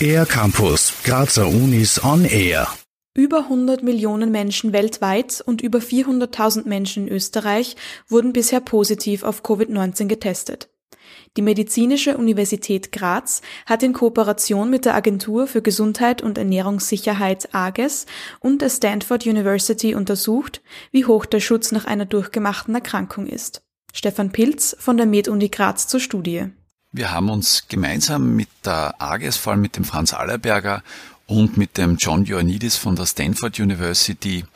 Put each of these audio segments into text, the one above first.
Air Campus, Grazer Unis on Air. Über 100 Millionen Menschen weltweit und über 400.000 Menschen in Österreich wurden bisher positiv auf Covid-19 getestet. Die Medizinische Universität Graz hat in Kooperation mit der Agentur für Gesundheit und Ernährungssicherheit AGES und der Stanford University untersucht, wie hoch der Schutz nach einer durchgemachten Erkrankung ist. Stefan Pilz von der MedUni Graz zur Studie. Wir haben uns gemeinsam mit der AGES, vor allem mit dem Franz Allerberger und mit dem John Ioannidis von der Stanford University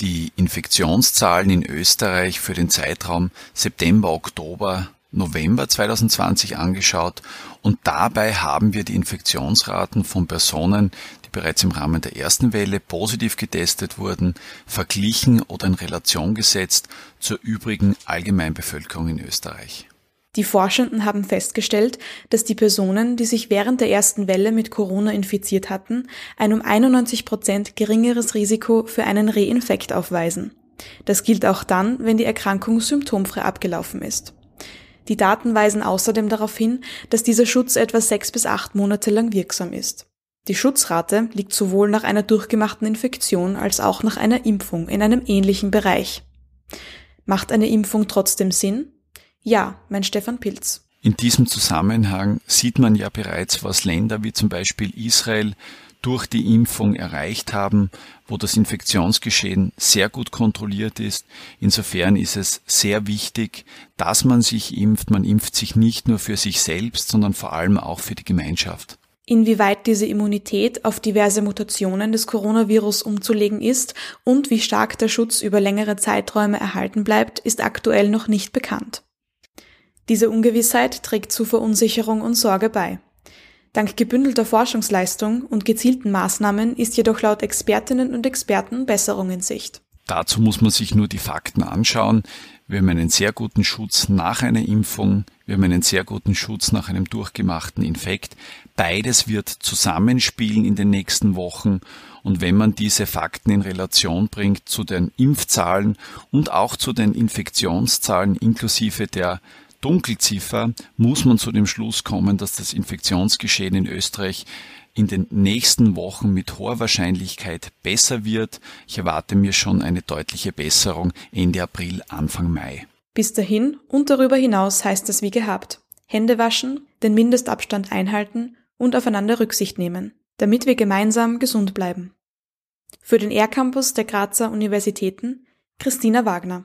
die Infektionszahlen in Österreich für den Zeitraum September, Oktober November 2020 angeschaut und dabei haben wir die Infektionsraten von Personen, die bereits im Rahmen der ersten Welle positiv getestet wurden, verglichen oder in Relation gesetzt zur übrigen Allgemeinbevölkerung in Österreich. Die Forschenden haben festgestellt, dass die Personen, die sich während der ersten Welle mit Corona infiziert hatten, ein um 91 Prozent geringeres Risiko für einen Reinfekt aufweisen. Das gilt auch dann, wenn die Erkrankung symptomfrei abgelaufen ist. Die Daten weisen außerdem darauf hin, dass dieser Schutz etwa sechs bis acht Monate lang wirksam ist. Die Schutzrate liegt sowohl nach einer durchgemachten Infektion als auch nach einer Impfung in einem ähnlichen Bereich. Macht eine Impfung trotzdem Sinn? Ja, mein Stefan Pilz. In diesem Zusammenhang sieht man ja bereits, was Länder wie zum Beispiel Israel durch die Impfung erreicht haben, wo das Infektionsgeschehen sehr gut kontrolliert ist. Insofern ist es sehr wichtig, dass man sich impft. Man impft sich nicht nur für sich selbst, sondern vor allem auch für die Gemeinschaft. Inwieweit diese Immunität auf diverse Mutationen des Coronavirus umzulegen ist und wie stark der Schutz über längere Zeiträume erhalten bleibt, ist aktuell noch nicht bekannt. Diese Ungewissheit trägt zu Verunsicherung und Sorge bei. Dank gebündelter Forschungsleistung und gezielten Maßnahmen ist jedoch laut Expertinnen und Experten Besserung in Sicht. Dazu muss man sich nur die Fakten anschauen. Wir haben einen sehr guten Schutz nach einer Impfung. Wir haben einen sehr guten Schutz nach einem durchgemachten Infekt. Beides wird zusammenspielen in den nächsten Wochen. Und wenn man diese Fakten in Relation bringt zu den Impfzahlen und auch zu den Infektionszahlen inklusive der Dunkelziffer muss man zu dem Schluss kommen, dass das Infektionsgeschehen in Österreich in den nächsten Wochen mit hoher Wahrscheinlichkeit besser wird. Ich erwarte mir schon eine deutliche Besserung Ende April, Anfang Mai. Bis dahin und darüber hinaus heißt es wie gehabt. Hände waschen, den Mindestabstand einhalten und aufeinander Rücksicht nehmen, damit wir gemeinsam gesund bleiben. Für den R-Campus der Grazer Universitäten Christina Wagner.